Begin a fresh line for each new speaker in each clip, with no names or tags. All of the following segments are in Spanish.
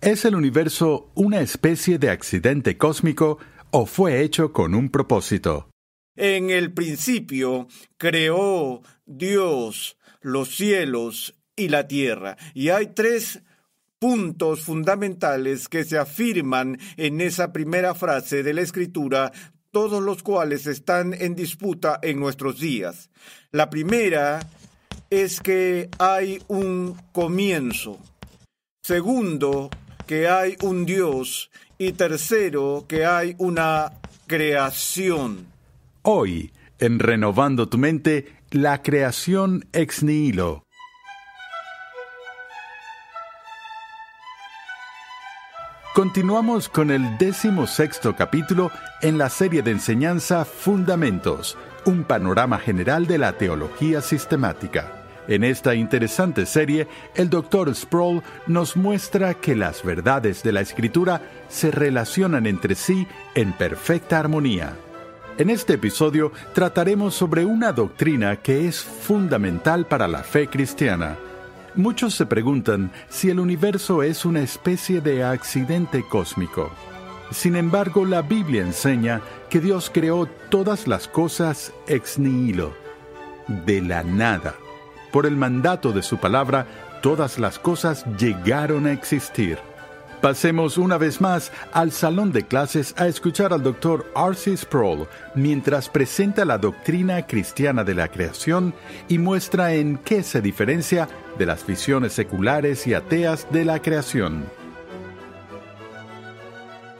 ¿Es el universo una especie de accidente cósmico o fue hecho con un propósito?
En el principio creó Dios los cielos y la tierra. Y hay tres puntos fundamentales que se afirman en esa primera frase de la escritura, todos los cuales están en disputa en nuestros días. La primera es que hay un comienzo. Segundo, que hay un Dios y tercero, que hay una creación.
Hoy, en Renovando tu mente, la creación ex nihilo. Continuamos con el décimo sexto capítulo en la serie de enseñanza Fundamentos, un panorama general de la teología sistemática. En esta interesante serie, el Dr. Sproul nos muestra que las verdades de la Escritura se relacionan entre sí en perfecta armonía. En este episodio trataremos sobre una doctrina que es fundamental para la fe cristiana. Muchos se preguntan si el universo es una especie de accidente cósmico. Sin embargo, la Biblia enseña que Dios creó todas las cosas ex nihilo, de la nada por el mandato de su palabra, todas las cosas llegaron a existir. Pasemos una vez más al salón de clases a escuchar al Dr. R.C. Sproul mientras presenta la doctrina cristiana de la creación y muestra en qué se diferencia de las visiones seculares y ateas de la creación.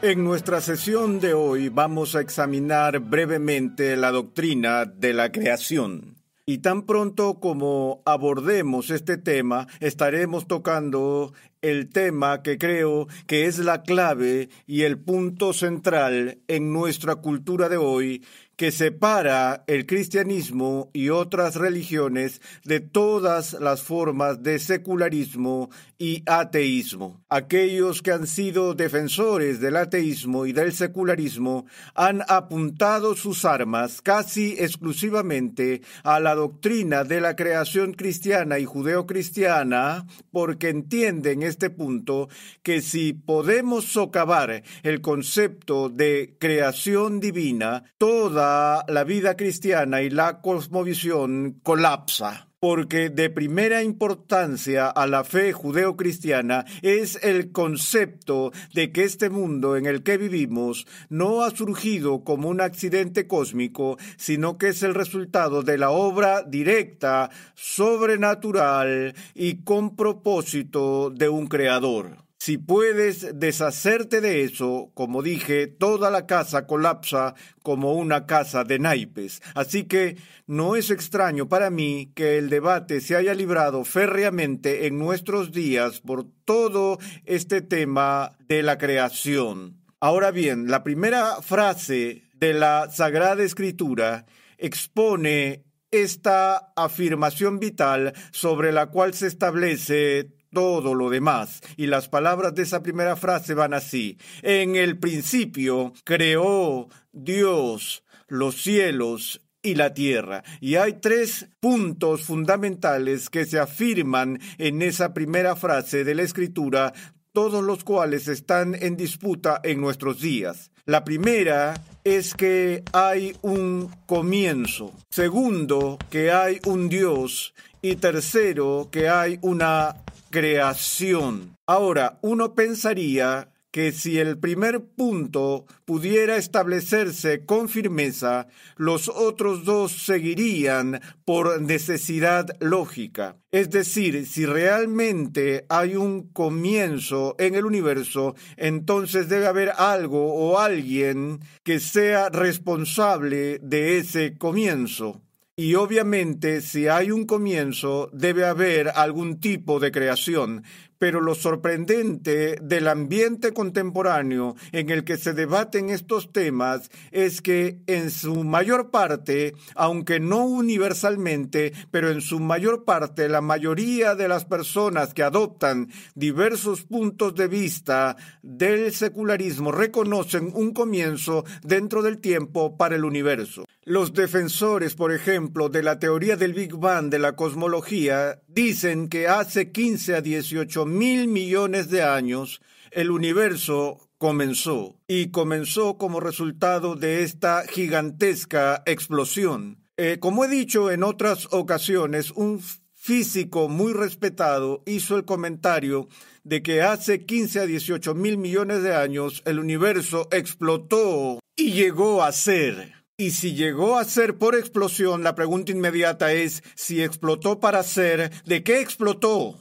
En nuestra sesión de hoy vamos a examinar brevemente la doctrina de la creación. Y tan pronto como abordemos este tema, estaremos tocando el tema que creo que es la clave y el punto central en nuestra cultura de hoy, que separa el cristianismo y otras religiones de todas las formas de secularismo y ateísmo. Aquellos que han sido defensores del ateísmo y del secularismo han apuntado sus armas casi exclusivamente a la doctrina de la creación cristiana y judeocristiana porque entienden este punto que si podemos socavar el concepto de creación divina, toda la vida cristiana y la cosmovisión colapsa porque de primera importancia a la fe judeocristiana es el concepto de que este mundo en el que vivimos no ha surgido como un accidente cósmico, sino que es el resultado de la obra directa, sobrenatural y con propósito de un creador. Si puedes deshacerte de eso, como dije, toda la casa colapsa como una casa de naipes. Así que no es extraño para mí que el debate se haya librado férreamente en nuestros días por todo este tema de la creación. Ahora bien, la primera frase de la Sagrada Escritura expone esta afirmación vital sobre la cual se establece todo lo demás. Y las palabras de esa primera frase van así. En el principio creó Dios los cielos y la tierra. Y hay tres puntos fundamentales que se afirman en esa primera frase de la escritura, todos los cuales están en disputa en nuestros días. La primera es que hay un comienzo. Segundo, que hay un Dios. Y tercero, que hay una creación. Ahora, uno pensaría que si el primer punto pudiera establecerse con firmeza, los otros dos seguirían por necesidad lógica. Es decir, si realmente hay un comienzo en el universo, entonces debe haber algo o alguien que sea responsable de ese comienzo. Y obviamente si hay un comienzo, debe haber algún tipo de creación pero lo sorprendente del ambiente contemporáneo en el que se debaten estos temas es que en su mayor parte, aunque no universalmente, pero en su mayor parte, la mayoría de las personas que adoptan diversos puntos de vista del secularismo reconocen un comienzo dentro del tiempo para el universo. Los defensores, por ejemplo, de la teoría del Big Bang de la cosmología dicen que hace 15 a 18 mil millones de años el universo comenzó y comenzó como resultado de esta gigantesca explosión. Eh, como he dicho en otras ocasiones, un físico muy respetado hizo el comentario de que hace 15 a 18 mil millones de años el universo explotó y llegó a ser y si llegó a ser por explosión, la pregunta inmediata es si explotó para ser, ¿de qué explotó?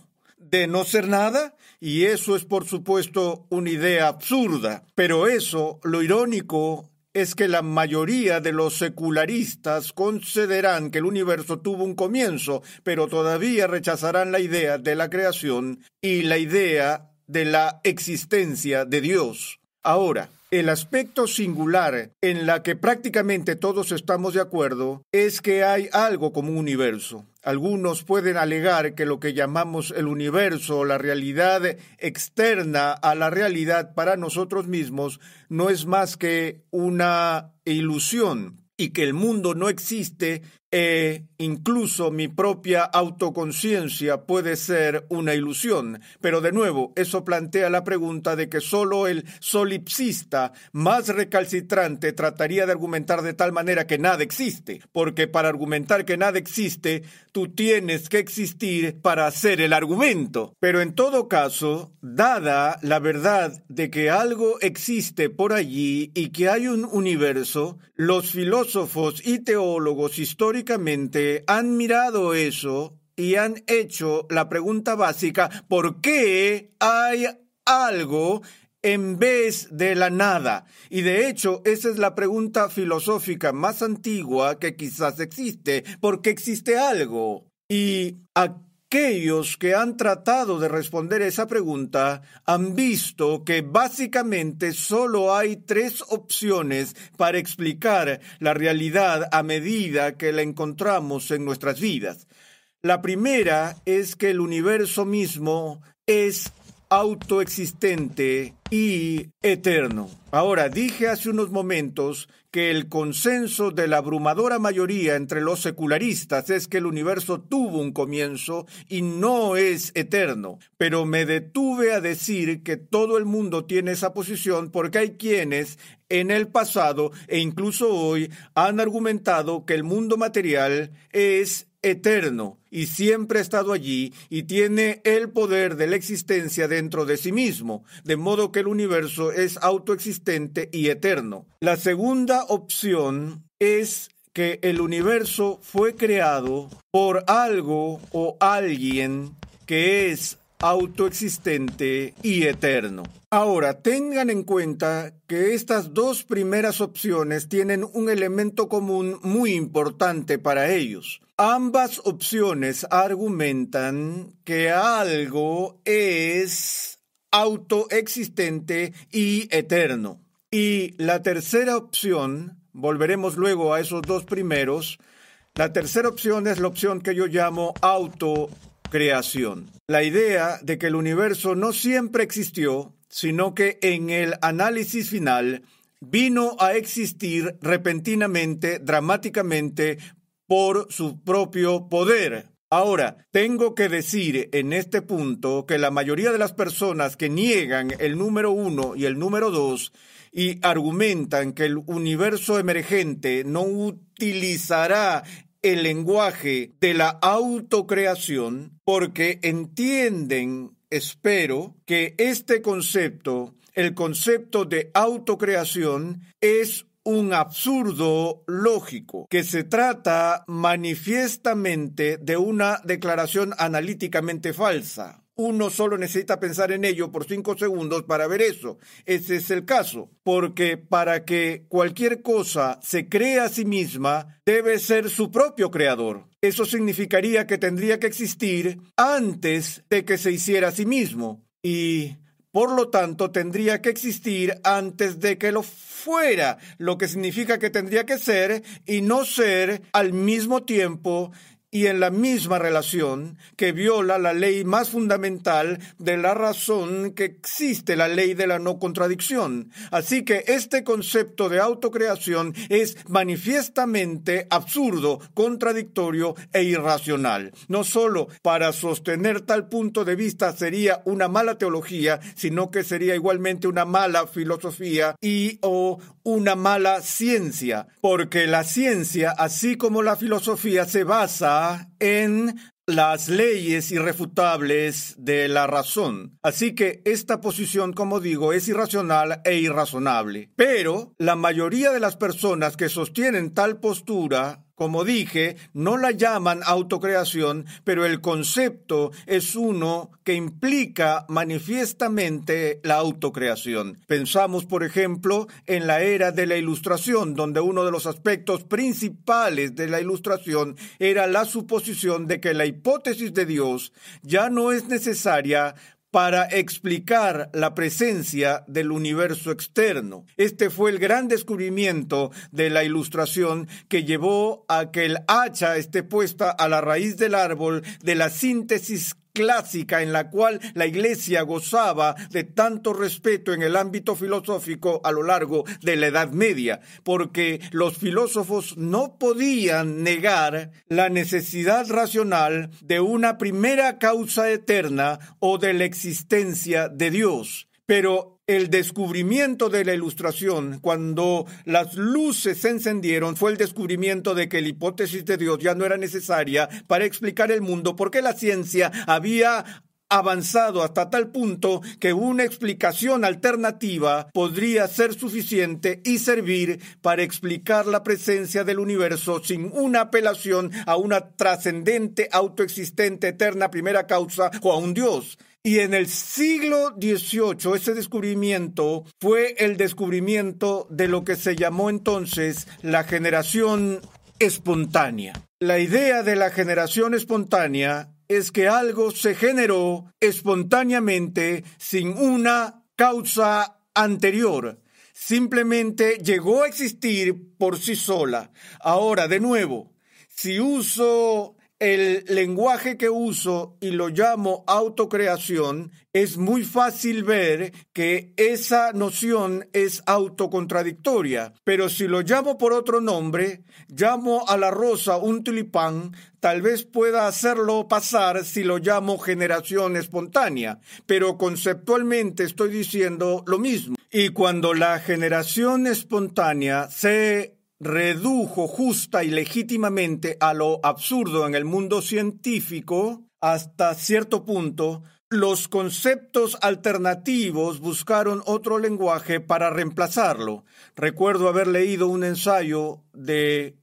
¿De no ser nada? Y eso es por supuesto una idea absurda. Pero eso, lo irónico, es que la mayoría de los secularistas concederán que el universo tuvo un comienzo, pero todavía rechazarán la idea de la creación y la idea de la existencia de Dios. Ahora, el aspecto singular en la que prácticamente todos estamos de acuerdo es que hay algo como un universo. Algunos pueden alegar que lo que llamamos el universo o la realidad externa a la realidad para nosotros mismos no es más que una ilusión y que el mundo no existe e incluso mi propia autoconciencia puede ser una ilusión. Pero de nuevo, eso plantea la pregunta de que solo el solipsista más recalcitrante trataría de argumentar de tal manera que nada existe, porque para argumentar que nada existe, tú tienes que existir para hacer el argumento. Pero en todo caso, dada la verdad de que algo existe por allí y que hay un universo, los filósofos y teólogos históricos han mirado eso y han hecho la pregunta básica, ¿por qué hay algo en vez de la nada? Y de hecho, esa es la pregunta filosófica más antigua que quizás existe. ¿Por qué existe algo? Y aquellos que han tratado de responder esa pregunta han visto que básicamente solo hay tres opciones para explicar la realidad a medida que la encontramos en nuestras vidas. La primera es que el universo mismo es autoexistente y eterno. Ahora, dije hace unos momentos que el consenso de la abrumadora mayoría entre los secularistas es que el universo tuvo un comienzo y no es eterno, pero me detuve a decir que todo el mundo tiene esa posición porque hay quienes en el pasado e incluso hoy han argumentado que el mundo material es eterno y siempre ha estado allí y tiene el poder de la existencia dentro de sí mismo, de modo que el universo es autoexistente y eterno. La segunda opción es que el universo fue creado por algo o alguien que es autoexistente y eterno. Ahora, tengan en cuenta que estas dos primeras opciones tienen un elemento común muy importante para ellos. Ambas opciones argumentan que algo es autoexistente y eterno. Y la tercera opción, volveremos luego a esos dos primeros, la tercera opción es la opción que yo llamo autocreación. La idea de que el universo no siempre existió, sino que en el análisis final vino a existir repentinamente, dramáticamente, por su propio poder. Ahora, tengo que decir en este punto que la mayoría de las personas que niegan el número uno y el número dos y argumentan que el universo emergente no utilizará el lenguaje de la autocreación porque entienden, espero, que este concepto, el concepto de autocreación, es un absurdo lógico, que se trata manifiestamente de una declaración analíticamente falsa. Uno solo necesita pensar en ello por cinco segundos para ver eso. Ese es el caso, porque para que cualquier cosa se crea a sí misma, debe ser su propio creador. Eso significaría que tendría que existir antes de que se hiciera a sí mismo. Y por lo tanto, tendría que existir antes de que lo fuera, lo que significa que tendría que ser y no ser al mismo tiempo y en la misma relación que viola la ley más fundamental de la razón que existe, la ley de la no contradicción. Así que este concepto de autocreación es manifiestamente absurdo, contradictorio e irracional. No solo para sostener tal punto de vista sería una mala teología, sino que sería igualmente una mala filosofía y o una mala ciencia, porque la ciencia, así como la filosofía, se basa en las leyes irrefutables de la razón. Así que esta posición, como digo, es irracional e irrazonable. Pero la mayoría de las personas que sostienen tal postura como dije, no la llaman autocreación, pero el concepto es uno que implica manifiestamente la autocreación. Pensamos, por ejemplo, en la era de la Ilustración, donde uno de los aspectos principales de la Ilustración era la suposición de que la hipótesis de Dios ya no es necesaria para explicar la presencia del universo externo. Este fue el gran descubrimiento de la ilustración que llevó a que el hacha esté puesta a la raíz del árbol de la síntesis clásica en la cual la Iglesia gozaba de tanto respeto en el ámbito filosófico a lo largo de la Edad Media, porque los filósofos no podían negar la necesidad racional de una primera causa eterna o de la existencia de Dios. Pero el descubrimiento de la ilustración, cuando las luces se encendieron, fue el descubrimiento de que la hipótesis de Dios ya no era necesaria para explicar el mundo, porque la ciencia había avanzado hasta tal punto que una explicación alternativa podría ser suficiente y servir para explicar la presencia del universo sin una apelación a una trascendente, autoexistente, eterna primera causa o a un Dios. Y en el siglo XVIII ese descubrimiento fue el descubrimiento de lo que se llamó entonces la generación espontánea. La idea de la generación espontánea es que algo se generó espontáneamente sin una causa anterior. Simplemente llegó a existir por sí sola. Ahora, de nuevo, si uso el lenguaje que uso y lo llamo autocreación, es muy fácil ver que esa noción es autocontradictoria. Pero si lo llamo por otro nombre, llamo a la rosa un tulipán, tal vez pueda hacerlo pasar si lo llamo generación espontánea. Pero conceptualmente estoy diciendo lo mismo. Y cuando la generación espontánea se redujo justa y legítimamente a lo absurdo en el mundo científico, hasta cierto punto, los conceptos alternativos buscaron otro lenguaje para reemplazarlo. Recuerdo haber leído un ensayo de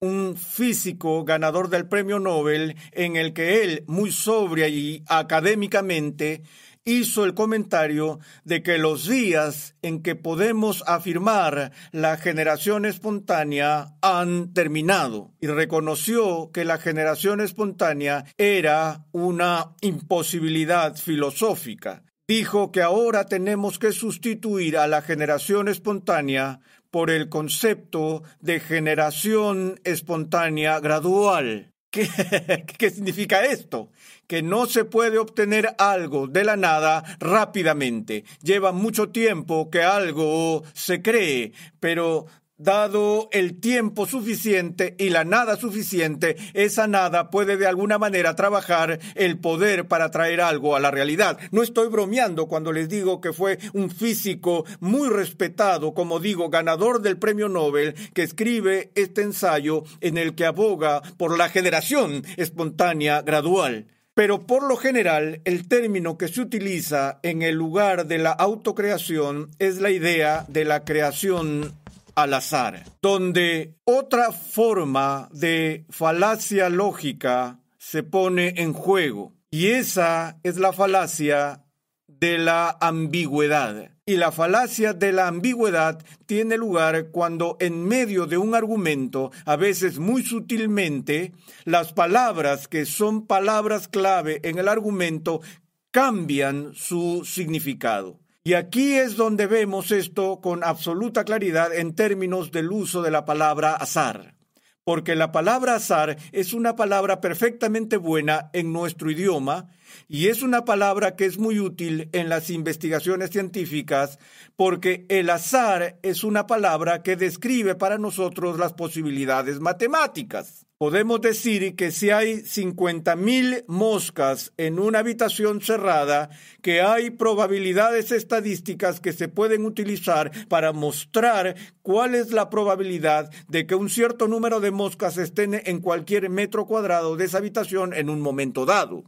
un físico ganador del premio Nobel en el que él, muy sobria y académicamente, hizo el comentario de que los días en que podemos afirmar la generación espontánea han terminado y reconoció que la generación espontánea era una imposibilidad filosófica. Dijo que ahora tenemos que sustituir a la generación espontánea por el concepto de generación espontánea gradual. ¿Qué, significa esto? Que no se puede obtener algo de la nada rápidamente. Lleva mucho tiempo que algo se cree, pero dado el tiempo suficiente y la nada suficiente, esa nada puede de alguna manera trabajar el poder para traer algo a la realidad. No estoy bromeando cuando les digo que fue un físico muy respetado, como digo, ganador del premio Nobel, que escribe este ensayo en el que aboga por la generación espontánea gradual. Pero por lo general, el término que se utiliza en el lugar de la autocreación es la idea de la creación al azar, donde otra forma de falacia lógica se pone en juego. Y esa es la falacia de la ambigüedad. Y la falacia de la ambigüedad tiene lugar cuando en medio de un argumento, a veces muy sutilmente, las palabras que son palabras clave en el argumento cambian su significado. Y aquí es donde vemos esto con absoluta claridad en términos del uso de la palabra azar. Porque la palabra azar es una palabra perfectamente buena en nuestro idioma y es una palabra que es muy útil en las investigaciones científicas porque el azar es una palabra que describe para nosotros las posibilidades matemáticas. Podemos decir que si hay 50.000 moscas en una habitación cerrada, que hay probabilidades estadísticas que se pueden utilizar para mostrar cuál es la probabilidad de que un cierto número de moscas estén en cualquier metro cuadrado de esa habitación en un momento dado.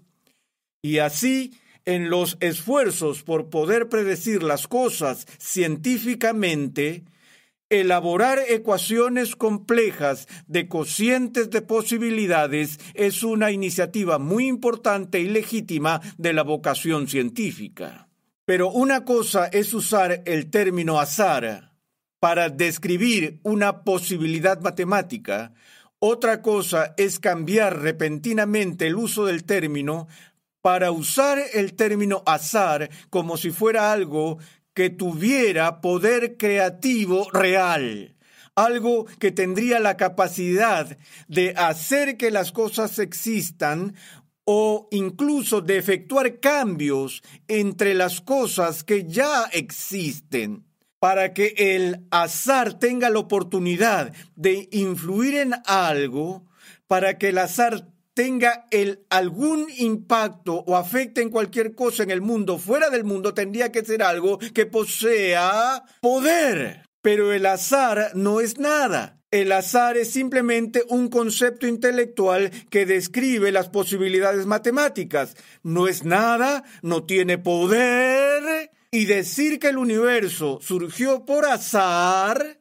Y así, en los esfuerzos por poder predecir las cosas científicamente, Elaborar ecuaciones complejas de cocientes de posibilidades es una iniciativa muy importante y legítima de la vocación científica. Pero una cosa es usar el término azar para describir una posibilidad matemática, otra cosa es cambiar repentinamente el uso del término para usar el término azar como si fuera algo que tuviera poder creativo real, algo que tendría la capacidad de hacer que las cosas existan o incluso de efectuar cambios entre las cosas que ya existen para que el azar tenga la oportunidad de influir en algo, para que el azar tenga el, algún impacto o afecte en cualquier cosa en el mundo, fuera del mundo, tendría que ser algo que posea poder. Pero el azar no es nada. El azar es simplemente un concepto intelectual que describe las posibilidades matemáticas. No es nada, no tiene poder. Y decir que el universo surgió por azar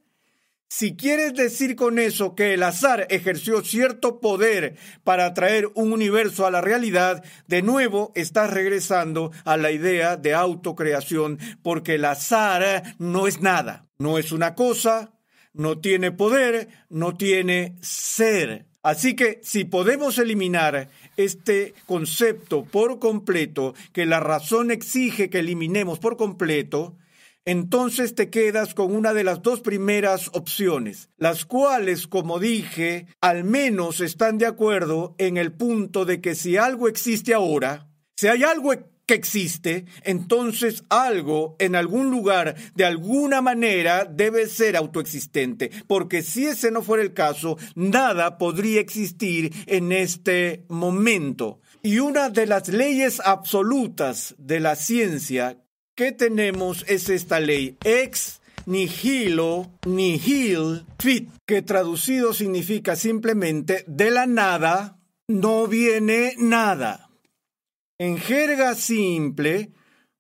si quieres decir con eso que el azar ejerció cierto poder para traer un universo a la realidad, de nuevo estás regresando a la idea de autocreación, porque el azar no es nada, no es una cosa, no tiene poder, no tiene ser. Así que si podemos eliminar este concepto por completo, que la razón exige que eliminemos por completo, entonces te quedas con una de las dos primeras opciones, las cuales, como dije, al menos están de acuerdo en el punto de que si algo existe ahora, si hay algo que existe, entonces algo en algún lugar de alguna manera debe ser autoexistente, porque si ese no fuera el caso, nada podría existir en este momento. Y una de las leyes absolutas de la ciencia ¿Qué tenemos es esta ley ex nihilo nihil fit, que traducido significa simplemente de la nada no viene nada. En jerga simple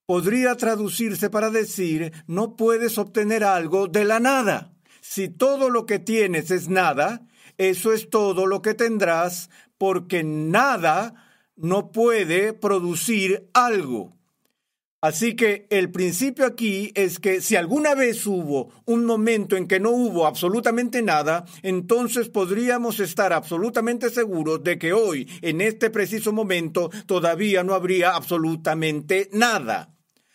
podría traducirse para decir no puedes obtener algo de la nada. Si todo lo que tienes es nada, eso es todo lo que tendrás porque nada no puede producir algo. Así que el principio aquí es que si alguna vez hubo un momento en que no hubo absolutamente nada, entonces podríamos estar absolutamente seguros de que hoy, en este preciso momento, todavía no habría absolutamente nada.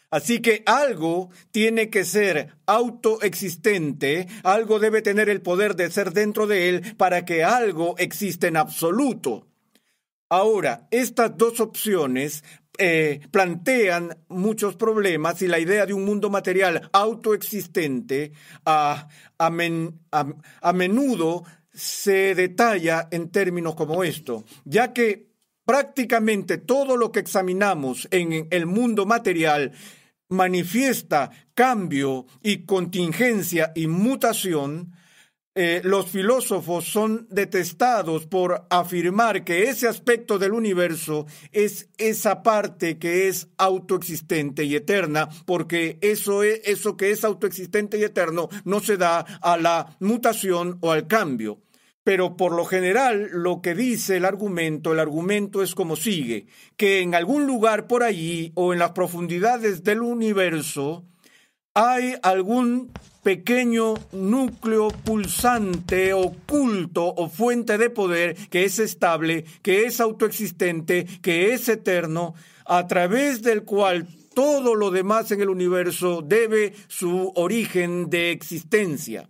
Así que algo tiene que ser autoexistente, algo debe tener el poder de ser dentro de él para que algo exista en absoluto. Ahora, estas dos opciones eh, plantean muchos problemas y la idea de un mundo material autoexistente a, a menudo se detalla en términos como esto, ya que prácticamente todo lo que examinamos en el mundo material manifiesta cambio y contingencia y mutación, eh, los filósofos son detestados por afirmar que ese aspecto del universo es esa parte que es autoexistente y eterna, porque eso, es, eso que es autoexistente y eterno no se da a la mutación o al cambio. Pero por lo general lo que dice el argumento, el argumento es como sigue, que en algún lugar por allí o en las profundidades del universo hay algún pequeño núcleo pulsante, oculto o fuente de poder que es estable, que es autoexistente, que es eterno, a través del cual todo lo demás en el universo debe su origen de existencia.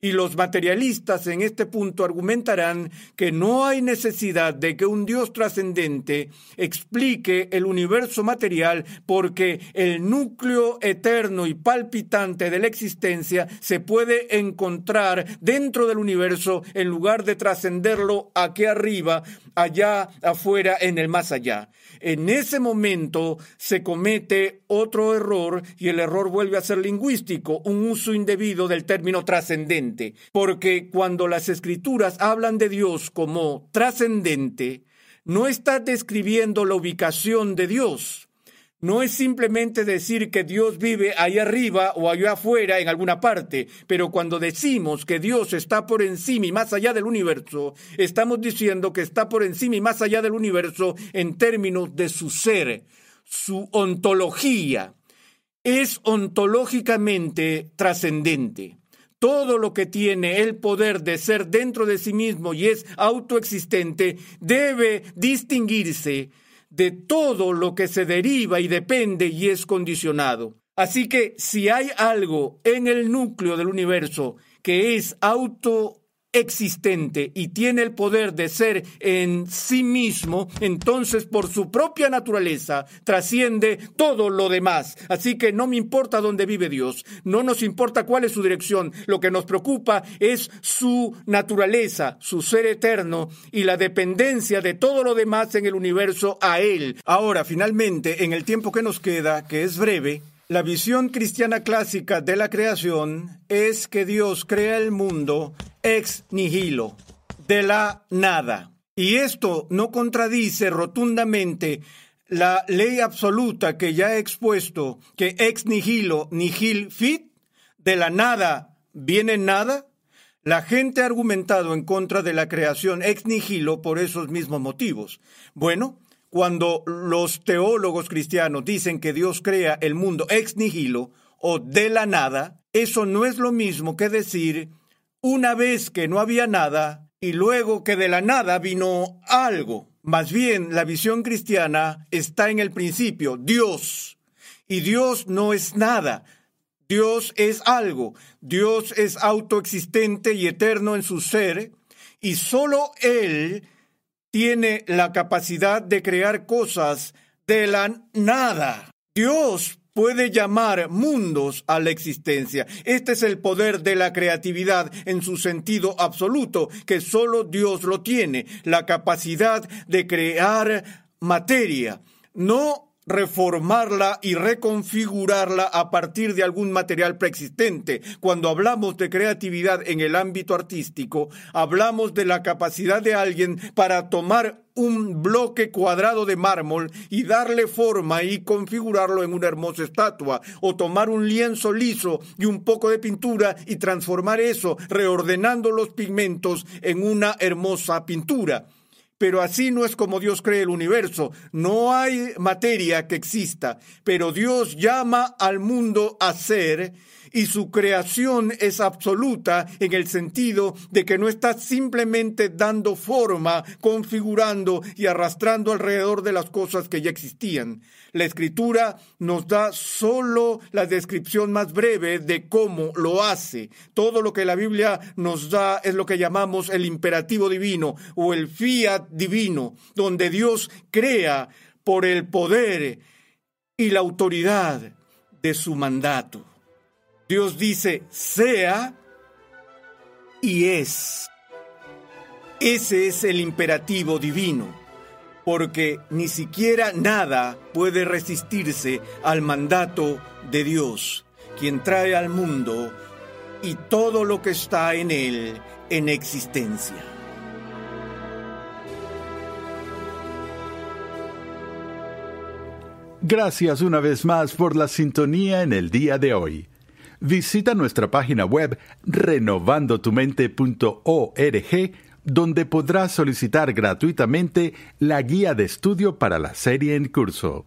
Y los materialistas en este punto argumentarán que no hay necesidad de que un Dios trascendente explique el universo material porque el núcleo eterno y palpitante de la existencia se puede encontrar dentro del universo en lugar de trascenderlo aquí arriba, allá afuera, en el más allá. En ese momento se comete otro error y el error vuelve a ser lingüístico, un uso indebido del término trascendente, porque cuando las escrituras hablan de Dios como trascendente, no está describiendo la ubicación de Dios, no es simplemente decir que Dios vive ahí arriba o allá afuera en alguna parte, pero cuando decimos que Dios está por encima y más allá del universo, estamos diciendo que está por encima y más allá del universo en términos de su ser, su ontología. Es ontológicamente trascendente todo lo que tiene el poder de ser dentro de sí mismo y es autoexistente debe distinguirse de todo lo que se deriva y depende y es condicionado. Así que si hay algo en el núcleo del universo que es auto existente y tiene el poder de ser en sí mismo, entonces por su propia naturaleza trasciende todo lo demás. Así que no me importa dónde vive Dios, no nos importa cuál es su dirección, lo que nos preocupa es su naturaleza, su ser eterno y la dependencia de todo lo demás en el universo a Él. Ahora, finalmente, en el tiempo que nos queda, que es breve, la visión cristiana clásica de la creación es que Dios crea el mundo ex nihilo, de la nada. Y esto no contradice rotundamente la ley absoluta que ya he expuesto, que ex nihilo, nihil fit, de la nada viene nada. La gente ha argumentado en contra de la creación ex nihilo por esos mismos motivos. Bueno, cuando los teólogos cristianos dicen que Dios crea el mundo ex nihilo o de la nada, eso no es lo mismo que decir una vez que no había nada y luego que de la nada vino algo. Más bien, la visión cristiana está en el principio, Dios. Y Dios no es nada. Dios es algo. Dios es autoexistente y eterno en su ser. Y solo Él tiene la capacidad de crear cosas de la nada. Dios puede llamar mundos a la existencia. Este es el poder de la creatividad en su sentido absoluto, que solo Dios lo tiene, la capacidad de crear materia. No reformarla y reconfigurarla a partir de algún material preexistente. Cuando hablamos de creatividad en el ámbito artístico, hablamos de la capacidad de alguien para tomar un bloque cuadrado de mármol y darle forma y configurarlo en una hermosa estatua, o tomar un lienzo liso y un poco de pintura y transformar eso, reordenando los pigmentos en una hermosa pintura. Pero así no es como Dios cree el universo. No hay materia que exista, pero Dios llama al mundo a ser y su creación es absoluta en el sentido de que no está simplemente dando forma, configurando y arrastrando alrededor de las cosas que ya existían. La escritura nos da solo la descripción más breve de cómo lo hace. Todo lo que la Biblia nos da es lo que llamamos el imperativo divino o el fiat divino, donde Dios crea por el poder y la autoridad de su mandato. Dios dice, sea y es. Ese es el imperativo divino, porque ni siquiera nada puede resistirse al mandato de Dios, quien trae al mundo y todo lo que está en él en existencia.
Gracias una vez más por la sintonía en el día de hoy. Visita nuestra página web renovandotumente.org donde podrás solicitar gratuitamente la guía de estudio para la serie en curso.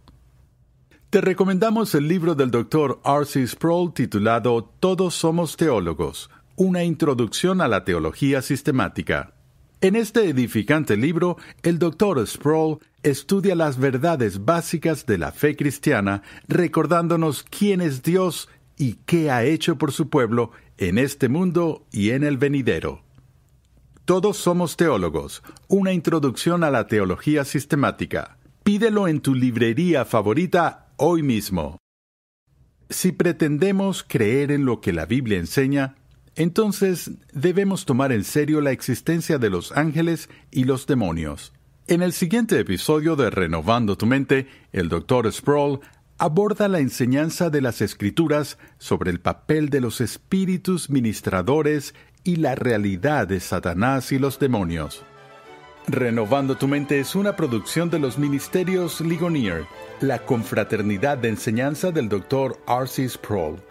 Te recomendamos el libro del Dr. R.C. Sproul titulado Todos somos teólogos, una introducción a la teología sistemática. En este edificante libro, el Dr. Sproul estudia las verdades básicas de la fe cristiana, recordándonos quién es Dios y qué ha hecho por su pueblo en este mundo y en el venidero. Todos somos teólogos, una introducción a la teología sistemática. Pídelo en tu librería favorita hoy mismo. Si pretendemos creer en lo que la Biblia enseña, entonces debemos tomar en serio la existencia de los ángeles y los demonios. En el siguiente episodio de Renovando tu mente, el Dr. Sproul aborda la enseñanza de las Escrituras sobre el papel de los espíritus ministradores y la realidad de Satanás y los demonios. Renovando tu mente es una producción de los ministerios Ligonier, la confraternidad de enseñanza del Dr. R.C. Sproul.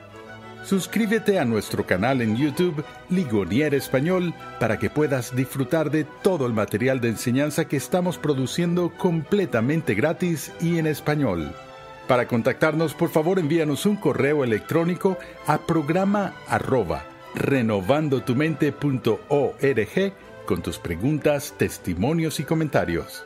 Suscríbete a nuestro canal en YouTube Ligonier Español para que puedas disfrutar de todo el material de enseñanza que estamos produciendo completamente gratis y en español. Para contactarnos, por favor, envíanos un correo electrónico a programa arroba renovandotumente.org con tus preguntas, testimonios y comentarios.